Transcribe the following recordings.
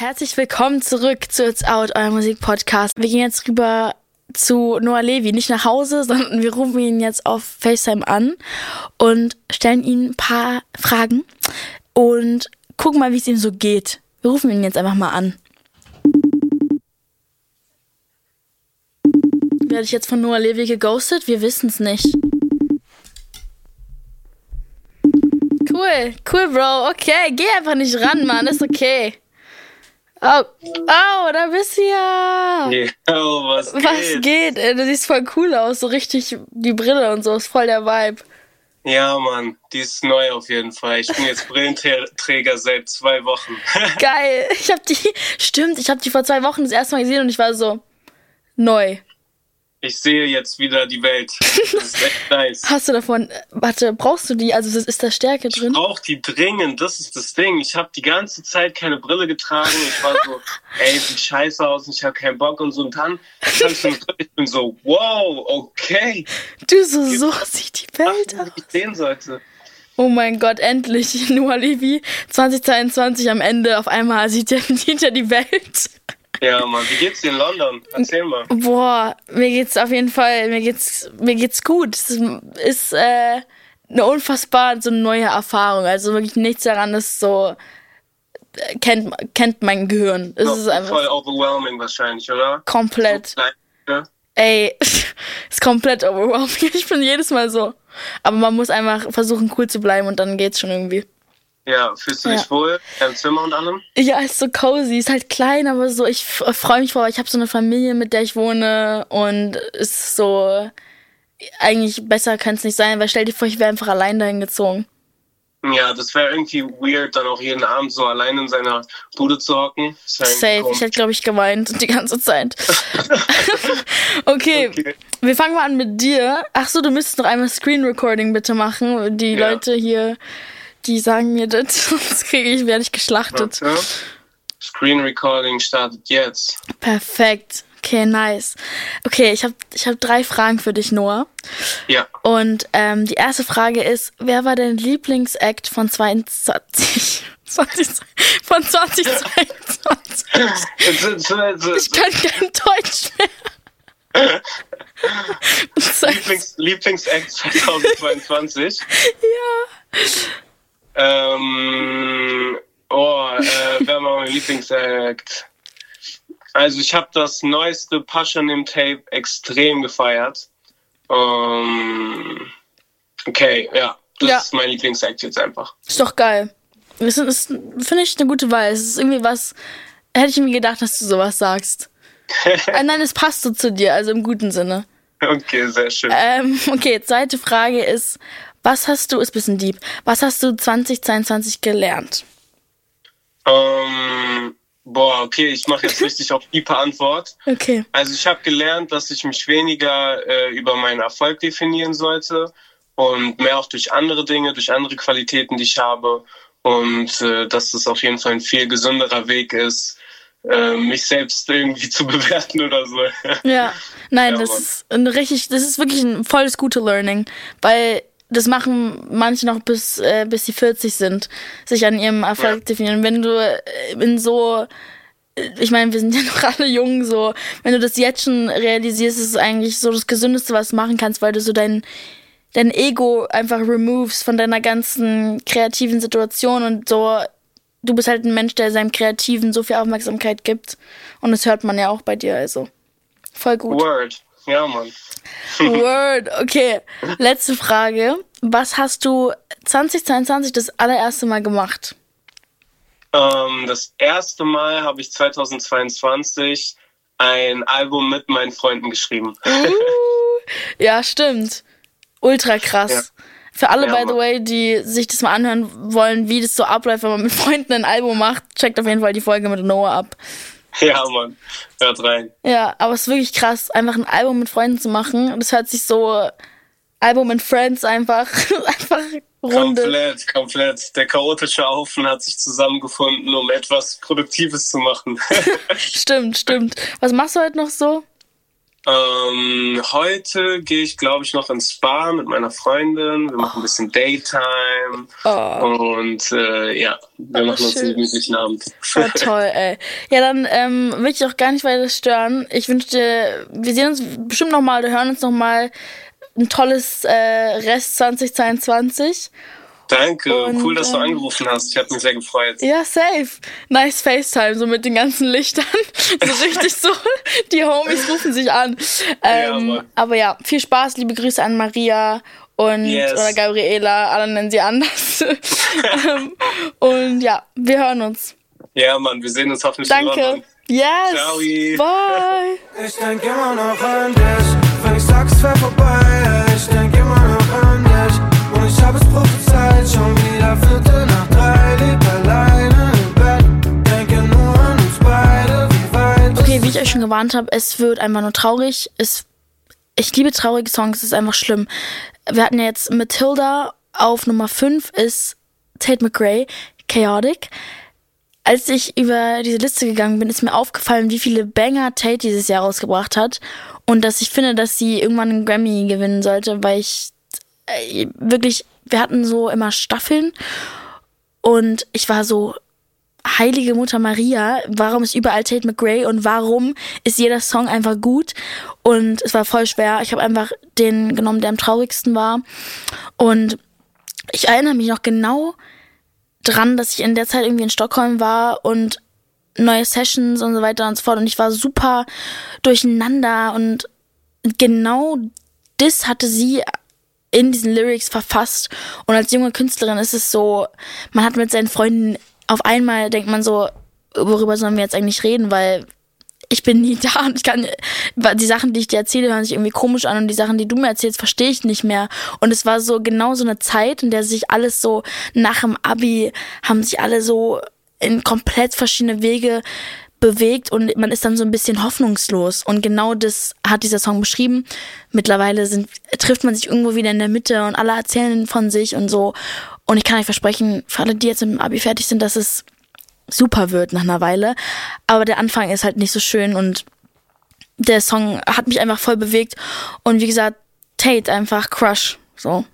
Herzlich willkommen zurück zu It's Out, euer Musikpodcast. Wir gehen jetzt rüber zu Noah Levi, nicht nach Hause, sondern wir rufen ihn jetzt auf FaceTime an und stellen ihm ein paar Fragen und gucken mal, wie es ihm so geht. Wir rufen ihn jetzt einfach mal an. Werde ich jetzt von Noah Levi geghostet? Wir wissen es nicht. Cool, cool, Bro. Okay, geh einfach nicht ran, Mann. Ist okay. Oh, oh, da bist du ja. Yo, was geht? Was geht? Ey, Du siehst voll cool aus. So richtig die Brille und so. Ist voll der Vibe. Ja, Mann, die ist neu auf jeden Fall. Ich bin jetzt Brillenträger seit zwei Wochen. Geil. Ich hab die, stimmt, ich hab die vor zwei Wochen das erste Mal gesehen und ich war so neu. Ich sehe jetzt wieder die Welt. Das ist echt nice. Hast du davon, warte, brauchst du die? Also ist- ist da Stärke Ich drin? brauche die dringend, das ist das Ding. Ich habe die ganze Zeit keine Brille getragen. Ich war so, ey, sieht scheiße aus und ich habe keinen Bock und so. Und dann, hab ich, so ich bin so, wow, okay. Du, so, so sieht die Welt aus. ich sehen sollte. Oh mein Gott, endlich. Noah Levi 2022 am Ende. Auf einmal sieht er, sieht er die Welt. Ja, Mann, wie geht's dir in London? Erzähl mal. Boah, mir geht's auf jeden Fall, mir geht's, mir geht's gut. Es ist äh, eine unfassbar so neue Erfahrung. Also wirklich nichts daran ist so äh, kennt kennt mein Gehirn. Es ist Voll einfach overwhelming wahrscheinlich, oder? komplett. So klein, ne? Ey, ist komplett overwhelming. Ich bin jedes Mal so. Aber man muss einfach versuchen cool zu bleiben und dann geht's schon irgendwie. Ja, fühlst du dich Ja. wohl im Zimmer und allem? Ja, ist so cozy, ist halt klein, aber so, ich freue mich vor, ich habe so eine Familie, mit der ich wohne und ist so, eigentlich besser kann es nicht sein, weil stell dir vor, ich wäre einfach allein dahin gezogen. Ja, das wäre irgendwie weird, dann auch jeden Abend so allein in seiner Bude zu hocken. Safe, ich hätte, glaube ich, geweint die ganze Zeit. okay, Okay. wir fangen mal an mit dir. Ach so, du müsstest noch einmal Screen Recording bitte machen. Die Ja. Leute hier, die sagen mir das, sonst kriege ich, werde ich geschlachtet. Warte. Screen Recording startet jetzt. Perfekt. Okay, nice. Okay, ich habe ich hab drei Fragen für dich, Noah. Ja. Und ähm, die erste Frage ist, wer war dein Lieblingsact von 22, 20, von 2022? Ich kann kein Deutsch mehr. Lieblings, Lieblingsact 2022. ja. Ähm, oh, äh, wer war mein Lieblingsact? Also ich habe das neueste Paschanim Tape extrem gefeiert. Ähm, okay, ja. Das Ja. ist mein Lieblingsact jetzt einfach. Ist doch geil. Das ist, finde ich, eine gute Wahl. Es ist irgendwie was, hätte ich mir gedacht, dass du sowas sagst. äh, nein, es passt so zu dir, also im guten Sinne. Okay, sehr schön. Ähm, okay, zweite Frage ist, was hast du, ist ein bisschen deep, was hast du 2022 gelernt? Ähm, boah, okay, ich mache jetzt richtig auf die Antwort. Okay. Also ich habe gelernt, dass ich mich weniger äh, über meinen Erfolg definieren sollte und mehr auch durch andere Dinge, durch andere Qualitäten, die ich habe. Und äh, dass das auf jeden Fall ein viel gesünderer Weg ist, äh, mich selbst irgendwie zu bewerten oder so. Ja, nein, Ja, das Mann. ist ein richtig, das ist wirklich ein volles gute Learning, weil das machen manche noch bis äh, bis sie 40 sind, sich an ihrem Erfolg Ja. definieren. Wenn du äh, in so äh, ich meine, wir sind ja noch alle jung, so wenn du das jetzt schon realisierst, ist es eigentlich so das Gesündeste, was du machen kannst, weil du so dein dein Ego einfach removes von deiner ganzen kreativen Situation und so du bist halt ein Mensch, der seinem Kreativen so viel Aufmerksamkeit gibt und das hört man ja auch bei dir, also voll gut. Word. Ja, Mann. Word, okay. Letzte Frage. Was hast du 2022 das allererste Mal gemacht? Ähm, das erste Mal habe ich 2022 ein Album mit meinen Freunden geschrieben. Uh, ja, stimmt. Ultra krass. Ja. Für alle, Ja, by the way, die sich das mal anhören wollen, wie das so abläuft, wenn man mit Freunden ein Album macht, checkt auf jeden Fall die Folge mit Noah ab. ja, Mann. Hört rein. Ja, aber es ist wirklich krass, einfach ein Album mit Freunden zu machen. Das hört sich so Album and Friends einfach, einfach Runde. Komplett, komplett. Der chaotische Haufen hat sich zusammengefunden, um etwas Produktives zu machen. Stimmt, stimmt. Was machst du heute noch so? Ähm, heute gehe ich, glaube ich, noch ins Spa mit meiner Freundin. Wir machen ein bisschen Daytime. Oh. Und äh, ja, wir machen uns einen gemütlichen Abend. Oh, toll, ey. Ja, dann ähm, will ich auch gar nicht weiter stören. Ich wünsche wir sehen uns bestimmt nochmal, wir hören uns nochmal ein tolles äh, Rest 2022. Danke, und, cool, dass du ähm, angerufen hast. Ich habe mich sehr gefreut. Ja, safe. Nice FaceTime, so mit den ganzen Lichtern. so richtig so, die Homies rufen sich an. Ähm, ja, aber ja, viel Spaß, liebe Grüße an Maria und yes. oder Gabriela, alle nennen sie anders. Ähm, und ja, wir hören uns. Ja, Mann, wir sehen uns hoffentlich Danke. Yes. Ciao. Bye. Ich denke immer noch an dich, wenn ich sag, es wäre vorbei. Gewarnt habe, es wird einfach nur traurig. Es, ich liebe traurige Songs, es ist einfach schlimm. Wir hatten jetzt Matilda auf Nummer 5 ist Tate McRae, Chaotic als ich über diese Liste gegangen bin, ist mir aufgefallen, wie viele Banger Tate dieses Jahr rausgebracht hat. Und dass ich finde, dass sie irgendwann einen Grammy gewinnen sollte, weil ich äh, wirklich, wir hatten so immer Staffeln und ich war so, heilige Mutter Maria, warum ist überall Tate McRae und warum ist jeder Song einfach gut? Und es war voll schwer. Ich habe einfach den genommen, der am traurigsten war. Und ich erinnere mich noch genau, dran, dass ich in der Zeit irgendwie in Stockholm war und neue Sessions und so weiter und so fort. Und ich war super durcheinander und genau das hatte sie in diesen Lyrics verfasst. Und als junge Künstlerin ist es so, man hat mit seinen Freunden auf einmal denkt man so, worüber sollen wir jetzt eigentlich reden, weil ich bin nie da und ich kann, die Sachen, die ich dir erzähle, hören sich irgendwie komisch an und die Sachen, die du mir erzählst, verstehe ich nicht mehr. Und es war so genau so eine Zeit, in der sich alles so nach dem Abi haben sich alle so in komplett verschiedene Wege bewegt und man ist dann so ein bisschen hoffnungslos. Und genau das hat dieser Song beschrieben. Mittlerweile sind, trifft man sich irgendwo wieder in der Mitte und alle erzählen von sich und so. Und ich kann euch versprechen, für alle, die jetzt dem Abi fertig sind, dass es super wird nach einer Weile. Aber der Anfang ist halt nicht so schön und der Song hat mich einfach voll bewegt. Und wie gesagt, Tate einfach Crush. So.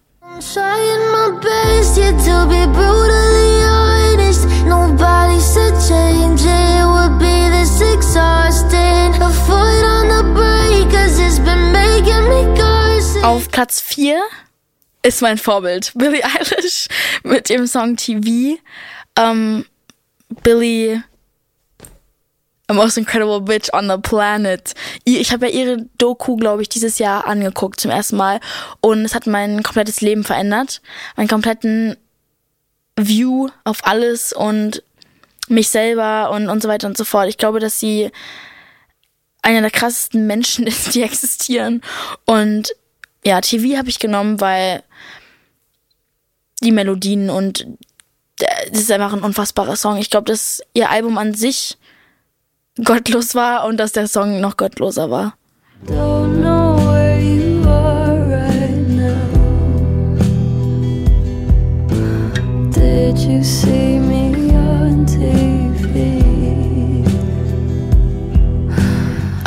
Auf Platz 4 ist mein Vorbild Billie Eilish mit dem Song TV. Ähm, Billy A Most Incredible Bitch on the Planet. Ich habe ja ihre Doku, glaube ich, dieses Jahr angeguckt zum ersten Mal und es hat mein komplettes Leben verändert. Meinen kompletten View auf alles und mich selber und, und so weiter und so fort. Ich glaube, dass sie einer der krassesten Menschen ist, die existieren. Und ja, TV habe ich genommen, weil die Melodien und das ist einfach ein unfassbarer Song. Ich glaube, dass ihr Album an sich gottlos war und dass der Song noch gottloser war. Don't know where you are right now. Did you see me on TV?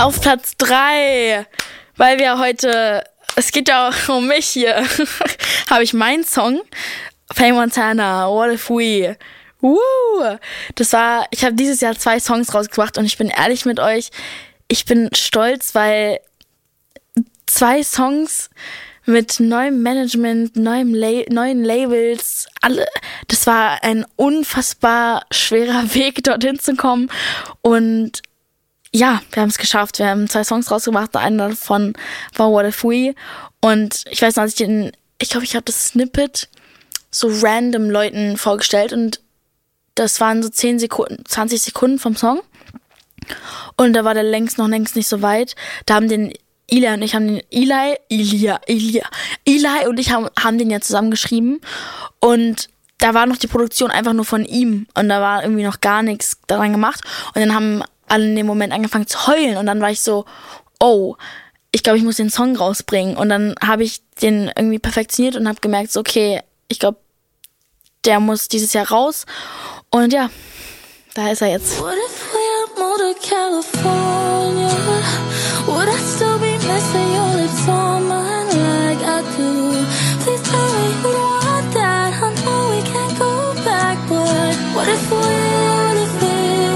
Auf Platz 3, weil wir heute, es geht ja auch um mich hier, habe ich meinen Song Fame Montana, What If We. Woo! Das war, ich habe dieses Jahr zwei Songs rausgebracht und ich bin ehrlich mit euch, ich bin stolz, weil zwei Songs mit neuem Management, neuem La neuen Labels, alle, das war ein unfassbar schwerer Weg, dorthin zu kommen. Und ja, wir haben es geschafft. Wir haben zwei Songs rausgebracht. Einer davon war What If We. Und ich weiß noch, als ich den, ich glaube, ich habe das Snippet so random Leuten vorgestellt und das waren so 10 Sekunden, 20 Sekunden vom Song. Und da war der längst noch längst nicht so weit. Da haben den Eli und ich haben den Eli, Elia, Elia, Eli und ich haben, haben den ja zusammengeschrieben. Und da war noch die Produktion einfach nur von ihm. Und da war irgendwie noch gar nichts daran gemacht. Und dann haben alle in dem Moment angefangen zu heulen. Und dann war ich so, oh, ich glaube, ich muss den Song rausbringen. Und dann habe ich den irgendwie perfektioniert und habe gemerkt, so, okay, ich glaube, der muss dieses Jahr raus. Und ja, da ist er jetzt. What if we moved to California? Would I still be missing your lips on mine like I do? Please tell me you don't want that. I know we can't go back, but what if we, what if we,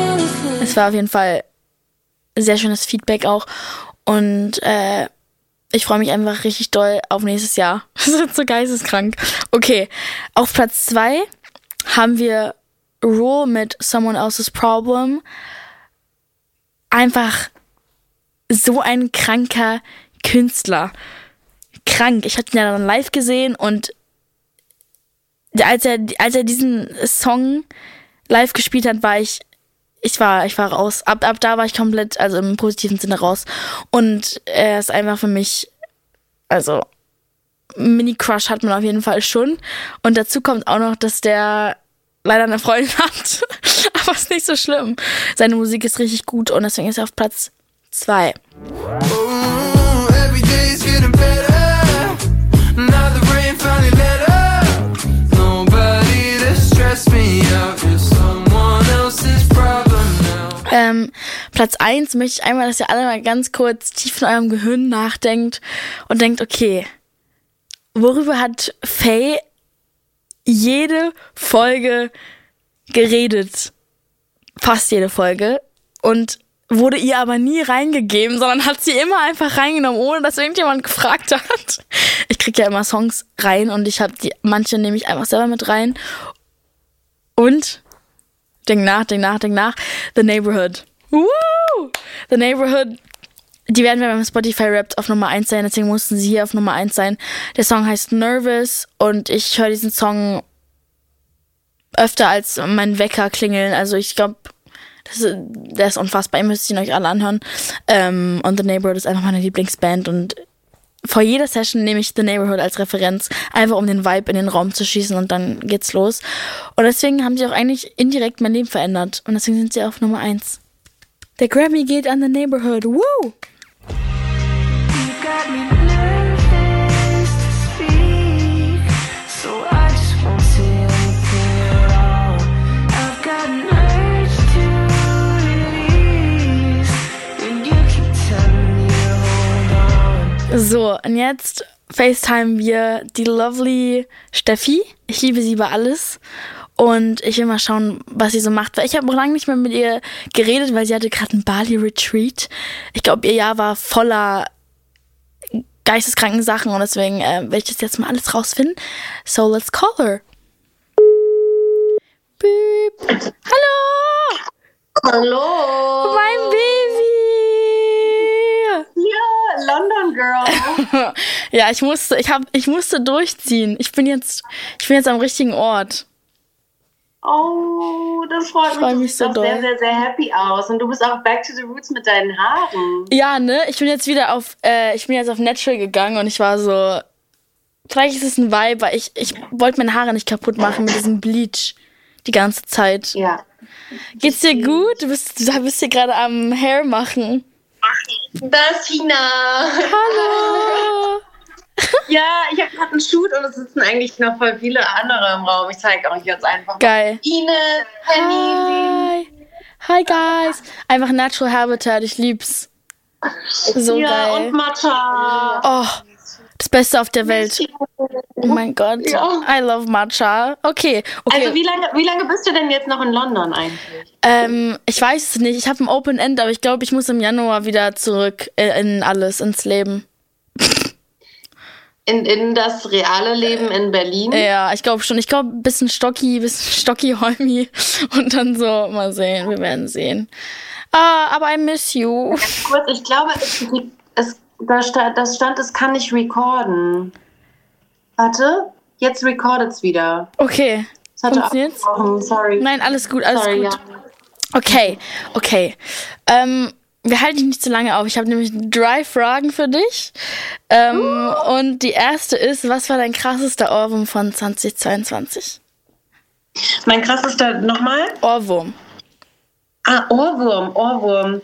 what if we? Es war auf jeden Fall sehr schönes Feedback auch und äh, ich freue mich einfach richtig doll auf nächstes Jahr. Das ist so geisteskrank. Okay, auf Platz zwei haben wir Rule mit Someone Else's Problem. Einfach so ein kranker Künstler. Krank. Ich hatte ihn ja dann live gesehen und als er, als er diesen Song live gespielt hat, war ich, ich war, ich war raus. Ab, ab da war ich komplett, also im positiven Sinne raus. Und er ist einfach für mich, also, Mini-Crush hat man auf jeden Fall schon. Und dazu kommt auch noch, dass der leider eine Freundin hat. Aber ist nicht so schlimm. Seine Musik ist richtig gut und deswegen ist er auf Platz 2. Ähm, Platz 1 möchte ich einmal, dass ihr alle mal ganz kurz tief in eurem Gehirn nachdenkt und denkt, okay, worüber hat Faye jede Folge geredet. Fast jede Folge. Und wurde ihr aber nie reingegeben, sondern hat sie immer einfach reingenommen, ohne dass irgendjemand gefragt hat. Ich krieg ja immer Songs rein und ich habe die manche nehme ich einfach selber mit rein. Und denk nach, denk nach, denk nach. The Neighborhood. Woo! The Neighborhood. Die werden wir beim Spotify Rapt auf Nummer 1 sein, deswegen mussten sie hier auf Nummer 1 sein. Der Song heißt Nervous und ich höre diesen Song öfter als mein Wecker klingeln. Also ich glaube, der ist unfassbar. Ihr müsst ihn euch alle anhören. Ähm, und The Neighborhood ist einfach meine Lieblingsband und vor jeder Session nehme ich The Neighborhood als Referenz, einfach um den Vibe in den Raum zu schießen und dann geht's los. Und deswegen haben sie auch eigentlich indirekt mein Leben verändert. Und deswegen sind sie auf Nummer 1. Der Grammy geht an The Neighborhood. Woo! So, und jetzt FaceTime wir die lovely Steffi. Ich liebe sie über alles. Und ich will mal schauen, was sie so macht. Weil ich habe noch lange nicht mehr mit ihr geredet, weil sie hatte gerade einen Bali-Retreat. Ich glaube, ihr Jahr war voller geisteskranken Sachen und deswegen äh, will ich das jetzt mal alles rausfinden. So, let's call her. Beep. Hallo! Hallo! Mein Baby! London Girl. ja, ich musste, ich hab, ich musste durchziehen. Ich bin jetzt, ich bin jetzt am richtigen Ort. Oh, das freut ich mich. mich so doll. sehr, sehr, sehr happy aus. Und du bist auch back to the roots mit deinen Haaren. Ja, ne? Ich bin jetzt wieder auf, äh, ich bin jetzt auf Natural gegangen und ich war so, vielleicht ist es ein Vibe, weil ich, ich wollte meine Haare nicht kaputt machen mit diesem Bleach die ganze Zeit. Ja. Geht's dir gut? Du bist, du bist hier gerade am Hair machen. Da ist Tina. Hallo. ja, ich habe gerade einen Shoot und es sitzen eigentlich noch voll viele andere im Raum. Ich zeige euch jetzt einfach. Geil. Ines, Penny. Hi. Hi, guys. Einfach Natural Habitat. Ich lieb's. So ja, geil. und Matcha. Oh, das Beste auf der Welt. Oh mein Gott. Ja. I love Matcha. Okay, okay. Also wie lange, wie lange bist du denn jetzt noch in London eigentlich? Ähm, ich weiß es nicht. Ich habe ein Open End, aber ich glaube, ich muss im Januar wieder zurück in alles, ins Leben. In, in das reale Leben in Berlin? Ja, ich glaube schon. Ich glaube, ein bisschen Stocki, bisschen Stocki-Holmi. Und dann so, mal sehen. Wir werden sehen. Ah, aber I miss you. Ganz kurz, ich glaube, es, es da stand, das stand, es kann nicht recorden. Warte, jetzt recordet es wieder. Okay. Funktioniert's? Sorry. Nein, alles gut, alles Sorry, gut. Ja. Okay, okay. Ähm, wir halten dich nicht zu lange auf. Ich habe nämlich drei Fragen für dich. Ähm, uh. Und die erste ist, was war dein krassester Ohrwurm von 2022? Mein krassester, nochmal? Ohrwurm. Ah, Ohrwurm, Ohrwurm.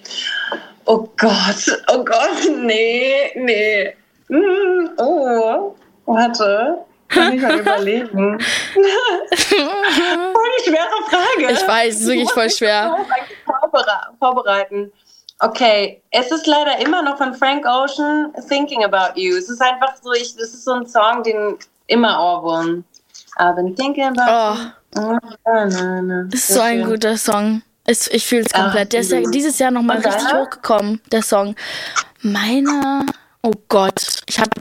Oh Gott, oh Gott, nee, nee. Mm, oh, warte. Kann ich mal überlegen. voll die schwere Frage. Ich weiß, es ist wirklich voll schwer. Vorbereiten. Okay, es ist leider immer noch von Frank Ocean Thinking About You. Es ist einfach so, ich, das ist so ein Song, den immer Ohrwurm. I've been thinking about Oh, you. Na, na, na. das ist so ein schön. guter Song. Es, ich fühle es Ach, komplett. Der ist ja du. dieses Jahr nochmal richtig deiner? hochgekommen, der Song. Meiner, oh Gott, ich habe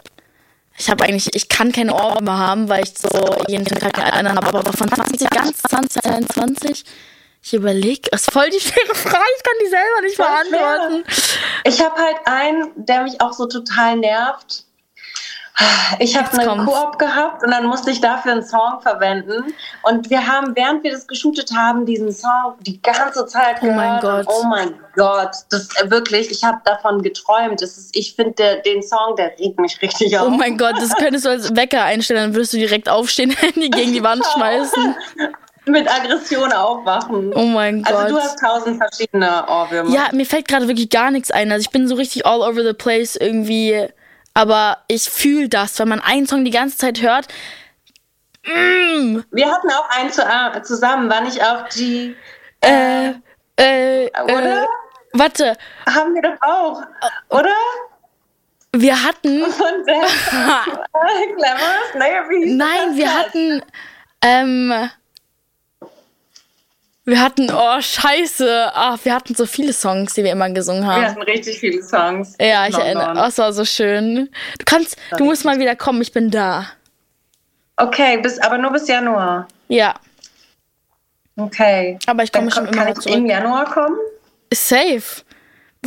ich habe eigentlich, ich kann keine Ohrwürmer haben, weil ich so jeden Tag einen habe, aber von 20, ganz 2021, ich überlege, ist voll die schwere Frage, ich kann die selber nicht Voll schwer. beantworten. Ich habe halt einen, der mich auch so total nervt. Ich habe Jetzt eine kommt's. Koop gehabt und dann musste ich dafür einen Song verwenden. Und wir haben, während wir das geshootet haben, diesen Song die ganze Zeit Oh mein gehört. Gott. Oh mein Gott, das ist wirklich, ich habe davon geträumt. Das ist, ich finde den Song, der regt mich richtig auf. Oh mein Gott, das könntest du als Wecker einstellen, dann würdest du direkt aufstehen, Handy gegen die Wand schmeißen. Mit Aggression aufwachen. Oh mein Gott. Also du hast tausend verschiedene Ohrwürmer. Ja, mir fällt gerade wirklich gar nichts ein. Also ich bin so richtig all over the place irgendwie. Aber ich fühle das, wenn man einen Song die ganze Zeit hört. Mm, Wir hatten auch einen zu, äh, zusammen, war nicht auch die, äh, äh, äh, oder? warte, Haben wir doch auch, oder? wir hatten, Und Glamorous? Naja, wie nein, wir hatten, ähm, wir hatten, oh scheiße, ach, wir hatten so viele Songs, die wir immer gesungen haben. Wir hatten richtig viele Songs. Ja, ich erinnere. London. Oh, es war so schön. Du kannst, du musst mal wieder kommen, ich bin da. Okay, bis, aber nur bis Januar. Ja, Okay. aber ich komme schon kann immer ich noch im zurück. Januar kommen? Safe.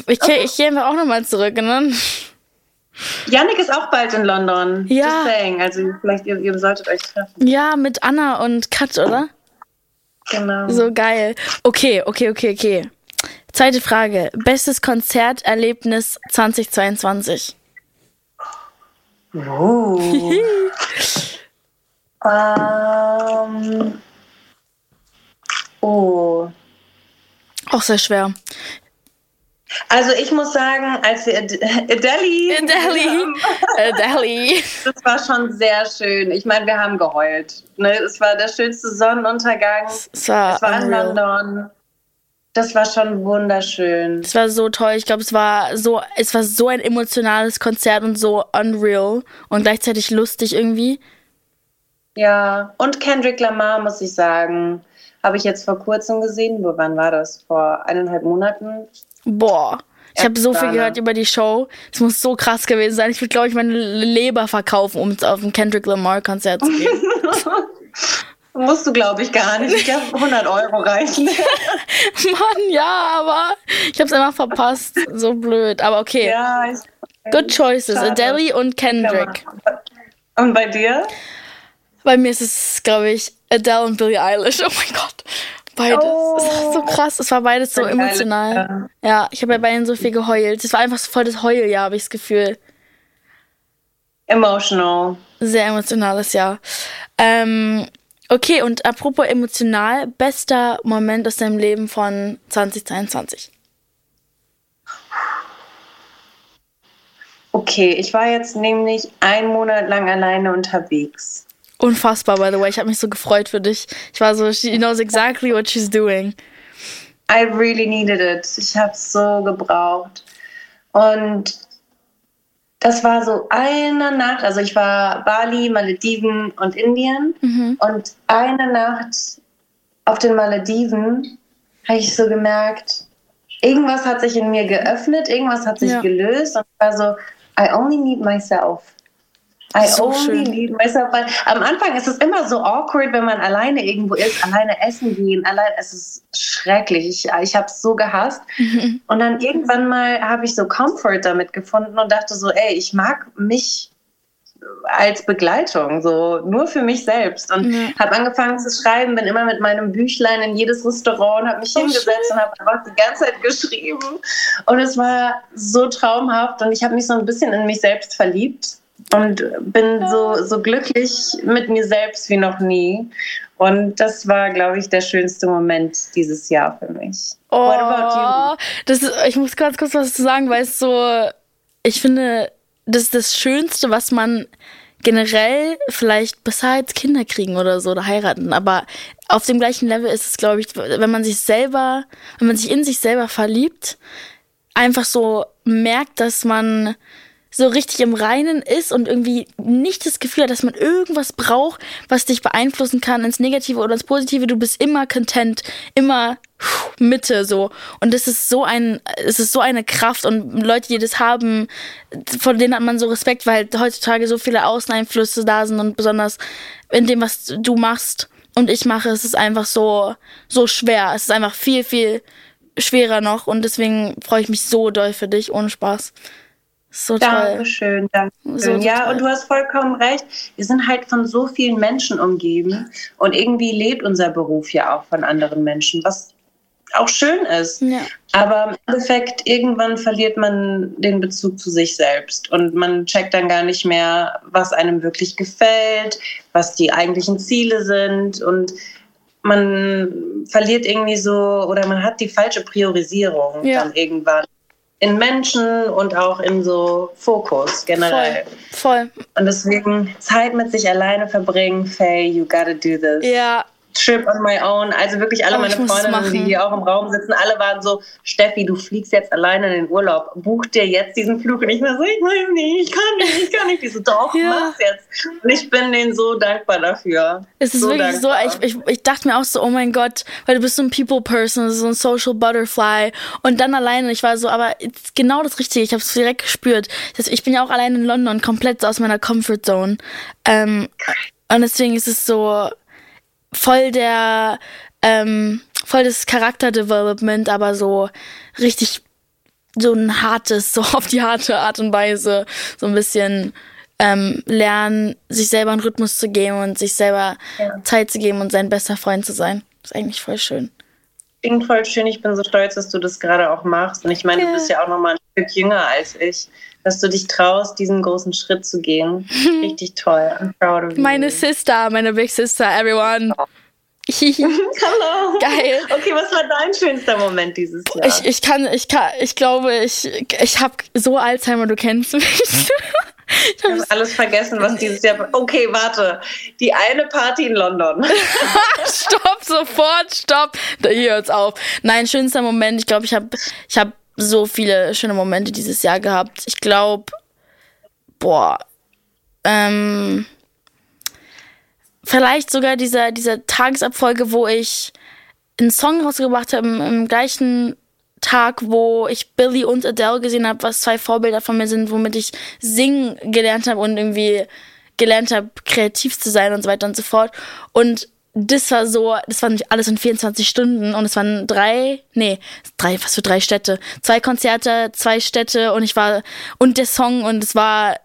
Ich, geh- ich gehe einfach auch nochmal zurück, ne? Yannick ist auch bald in London. Ja. Just saying. Also vielleicht ihr, ihr solltet euch treffen. Ja, mit Anna und Kat, oder? Genau. So geil. Okay, okay, okay, okay. Zweite Frage. Bestes Konzerterlebnis 2022. Oh. ähm. Oh. Auch sehr schwer. Also ich muss sagen, als wir Ad- Adele, Delhi. Äh, Delhi. das war schon sehr schön. Ich meine, wir haben geheult. Ne? Es war der schönste Sonnenuntergang. Es war, Es war in. London. Das war schon wunderschön. Es war so toll. Ich glaube, es war so, es war so ein emotionales Konzert und so unreal und gleichzeitig lustig irgendwie. Ja, und Kendrick Lamar, muss ich sagen, habe ich jetzt vor kurzem gesehen. Wo, wann war das? Vor eineinhalb Monaten? Boah. Ich habe so viel gehört über die Show. Es muss so krass gewesen sein. Ich würde, glaube ich, meine Leber verkaufen, um auf ein Kendrick Lamar Konzert zu gehen. Musst du, glaube ich, gar nicht. Ich glaube, 100 Euro reichen. Mann, ja, aber ich habe es einfach verpasst. So blöd. Aber okay. ja, ich, Good choices. Schade. Adele und Kendrick. Und bei dir? Bei mir ist es, glaube ich, Adele und Billie Eilish. Oh mein Gott. Beides. Oh. Es ist so krass. Es war beides so emotional. Ja, ich habe bei beiden so viel geheult. Es war einfach so voll das Heuljahr, habe ich das Gefühl. Emotional. Sehr emotionales Jahr. Ähm, okay, und apropos emotional, bester Moment aus deinem Leben von 2022. Okay, ich war jetzt nämlich einen Monat lang alleine unterwegs. Unfassbar, by the way. Ich habe mich so gefreut für dich. Ich war so, she knows exactly what she's doing. I really needed it. Ich habe es so gebraucht. Und das war so eine Nacht, also ich war Bali, Malediven und Indien. Und eine Nacht auf den Malediven habe ich so gemerkt, irgendwas hat sich in mir geöffnet, irgendwas hat sich Ja. gelöst. Und ich war so, I only need myself. I So only schön. need myself. Weil am Anfang ist es immer so awkward, wenn man alleine irgendwo ist, alleine essen gehen, allein, es ist schrecklich. Ich, ich habe es so gehasst. Und dann irgendwann mal habe ich so Comfort damit gefunden und dachte so, ey, ich mag mich als Begleitung, so nur für mich selbst. Und Ja. habe angefangen zu schreiben, bin immer mit meinem Büchlein in jedes Restaurant und habe mich Oh, hingesetzt und habe einfach die ganze Zeit geschrieben. Und es war so traumhaft und ich habe mich so ein bisschen in mich selbst verliebt und bin so, so glücklich mit mir selbst wie noch nie. Und das war, glaube ich, der schönste Moment dieses Jahr für mich. What about you? Oh, das ist, ich muss ganz kurz was zu sagen, weil es so, ich finde, das ist das Schönste, was man generell vielleicht besser als Kinder kriegen oder so oder heiraten. Aber auf dem gleichen Level ist es, glaube ich, wenn man sich selber, wenn man sich in sich selber verliebt, einfach so merkt, dass man so richtig im Reinen ist und irgendwie nicht das Gefühl hat, dass man irgendwas braucht, was dich beeinflussen kann ins Negative oder ins Positive. Du bist immer content, immer Mitte so. Und das ist so ein, es ist so eine Kraft und Leute, die das haben, von denen hat man so Respekt, weil heutzutage so viele Außeneinflüsse da sind und besonders in dem, was du machst und ich mache, ist es einfach so, so schwer. Es ist einfach viel, viel schwerer noch und deswegen freue ich mich so doll für dich, ohne Spaß. So toll. Dankeschön, Dankeschön. So ja, toll. und du hast vollkommen recht. Wir sind halt von so vielen Menschen umgeben und irgendwie lebt unser Beruf ja auch von anderen Menschen, was auch schön ist. Ja. Aber im Endeffekt, irgendwann verliert man den Bezug zu sich selbst und man checkt dann gar nicht mehr, was einem wirklich gefällt, was die eigentlichen Ziele sind und man verliert irgendwie so oder man hat die falsche Priorisierung ja. dann irgendwann in Menschen und auch in so Fokus generell. Voll, voll. Und deswegen Zeit mit sich alleine verbringen, Faye, you gotta do this. Ja, Trip on my own. Also wirklich alle oh, meine Freundinnen, die hier auch im Raum sitzen, alle waren so, Steffi, du fliegst jetzt alleine in den Urlaub. Buch dir jetzt diesen Flug. Und ich war so, ich weiß nicht, ich kann nicht, ich kann nicht. Die so, doch, ja. mach's jetzt. Und ich bin denen so dankbar dafür. Es ist so wirklich dankbar. so, ich, ich, ich dachte mir auch so, oh mein Gott, weil du bist so ein People-Person, so ein Social Butterfly. Und dann alleine, ich war so, aber genau das Richtige, ich habe es direkt gespürt. Ich bin ja auch alleine in London, komplett so aus meiner Comfort Zone. Ähm, und deswegen ist es so, voll der, ähm, voll das Charakterdevelopment, aber so richtig so ein hartes, so auf die harte Art und Weise, so ein bisschen ähm, lernen, sich selber einen Rhythmus zu geben und sich selber ja. Zeit zu geben und sein bester Freund zu sein. Das ist eigentlich voll schön. Klingt voll schön. Ich bin so stolz, dass du das gerade auch machst. Und ich meine, ja. du bist ja auch noch mal ein Stück jünger als ich dass du dich traust, diesen großen Schritt zu gehen. Richtig toll. I'm proud of you. Meine Sister, meine Big Sister, everyone. Oh. Hallo. Geil. Okay, was war dein schönster Moment dieses Jahr? Ich, ich kann, ich kann, ich glaube, ich, ich habe so Alzheimer, du kennst mich. Ich habe alles vergessen, was dieses Jahr. Okay, warte. Die eine Party in London. stopp, sofort, stopp. Hier hört's auf. Nein, schönster Moment. Ich glaube, ich habe ich hab so viele schöne Momente dieses Jahr gehabt. Ich glaube, boah, ähm, vielleicht sogar dieser, dieser Tagesabfolge, wo ich einen Song rausgebracht habe, im, im gleichen Tag, wo ich Billy und Adele gesehen habe, was zwei Vorbilder von mir sind, womit ich singen gelernt habe und irgendwie gelernt habe, kreativ zu sein und so weiter und so fort. Und das war so, das waren alles in 24 Stunden und es waren drei, nee, drei, was für drei Städte. Zwei Konzerte, zwei Städte und ich war, und der Song und es war,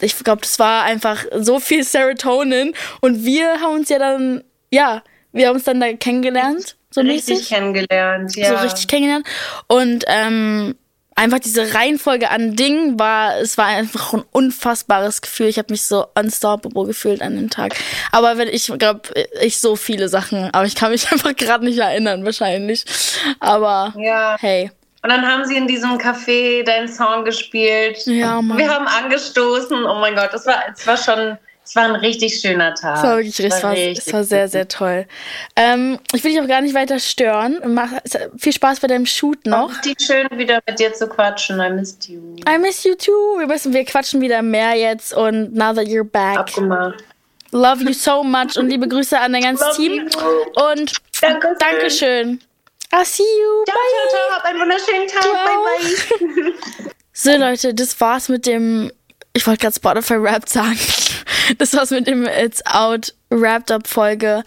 ich glaube, das war einfach so viel Serotonin und wir haben uns ja dann, ja, wir haben uns dann da kennengelernt. So richtig mäßig. kennengelernt, ja. So richtig kennengelernt. Und ähm, einfach diese Reihenfolge an Dingen war, es war einfach ein unfassbares Gefühl. Ich habe mich so unstoppable gefühlt an dem Tag. Aber wenn ich glaube, ich so viele Sachen, aber ich kann mich einfach gerade nicht erinnern wahrscheinlich. Aber ja. hey. Und dann haben sie in diesem Café deinen Song gespielt. Ja, Mann. Wir haben angestoßen. Oh mein Gott, das war, es war schon es war ein richtig schöner Tag. Es war wirklich es war, es war sehr, sehr toll. Ähm, ich will dich auch gar nicht weiter stören. Mach, viel Spaß bei deinem Shoot noch. Die schön wieder mit dir zu quatschen. I missed you. I miss you too. Wir, müssen, wir quatschen wieder mehr jetzt und now that you're back. Abgemacht. Love you so much und liebe Grüße an dein ganzes Team. You. Und Dankeschön. Dankeschön. I'll see you. Ciao, bye. ciao, ciao. Hab einen wunderschönen Tag. Ciao. Bye, bye. so, Leute, das war's mit dem. Ich wollte gerade Spotify Rap sagen. Das war's mit dem It's Out Wrapped Up Folge.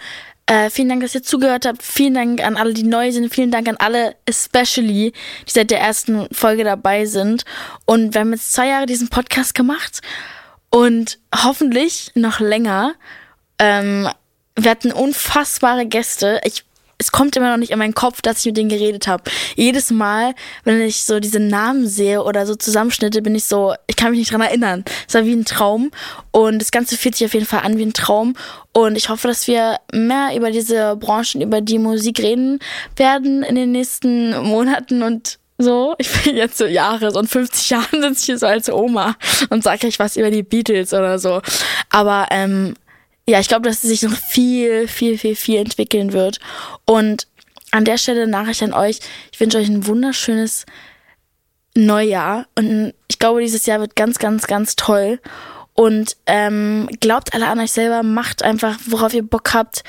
Äh, vielen Dank, dass ihr zugehört habt. Vielen Dank an alle, die neu sind. Vielen Dank an alle, especially, die seit der ersten Folge dabei sind. Und wir haben jetzt zwei Jahre diesen Podcast gemacht und hoffentlich noch länger. Ähm, wir hatten unfassbare Gäste. Ich es kommt immer noch nicht in meinen Kopf, dass ich mit denen geredet habe. Jedes Mal, wenn ich so diese Namen sehe oder so Zusammenschnitte, bin ich so, ich kann mich nicht dran erinnern. Es war wie ein Traum und das Ganze fühlt sich auf jeden Fall an wie ein Traum und ich hoffe, dass wir mehr über diese Branchen, über die Musik reden werden in den nächsten Monaten und so, ich bin jetzt so Jahre, so in 50 Jahren sitze ich hier so als Oma und sage euch was über die Beatles oder so. Aber ähm, ja, ich glaube, dass es sich noch viel, viel, viel, viel entwickeln wird. Und an der Stelle Nachricht an euch. Ich wünsche euch ein wunderschönes Neujahr und ich glaube, dieses Jahr wird ganz, ganz, ganz toll. Und ähm, glaubt alle an euch selber, macht einfach, worauf ihr Bock habt.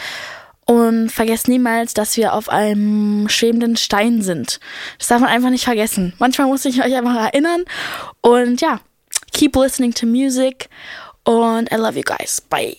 Und vergesst niemals, dass wir auf einem schwebenden Stein sind. Das darf man einfach nicht vergessen. Manchmal muss ich euch einfach erinnern. Und ja, keep listening to music. Und I love you guys. Bye.